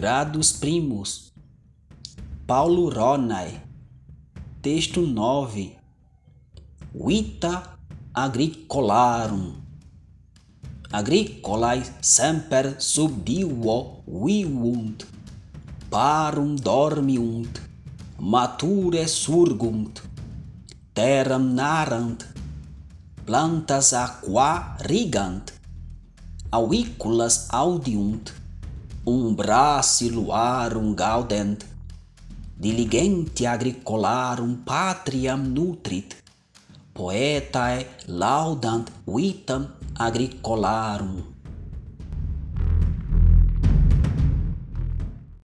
Gradus Primus, Paulo Ronai, texto 9, Vita agricolarum. Agricolae semper sub divo vivunt, parum dormiunt, mature surgunt, terram narant, plantas aqua rigant, auriculas audiunt, umbra siluarum gaudent, diligenti agricolarum patriam nutrit, poetae laudant vitam agricolarum.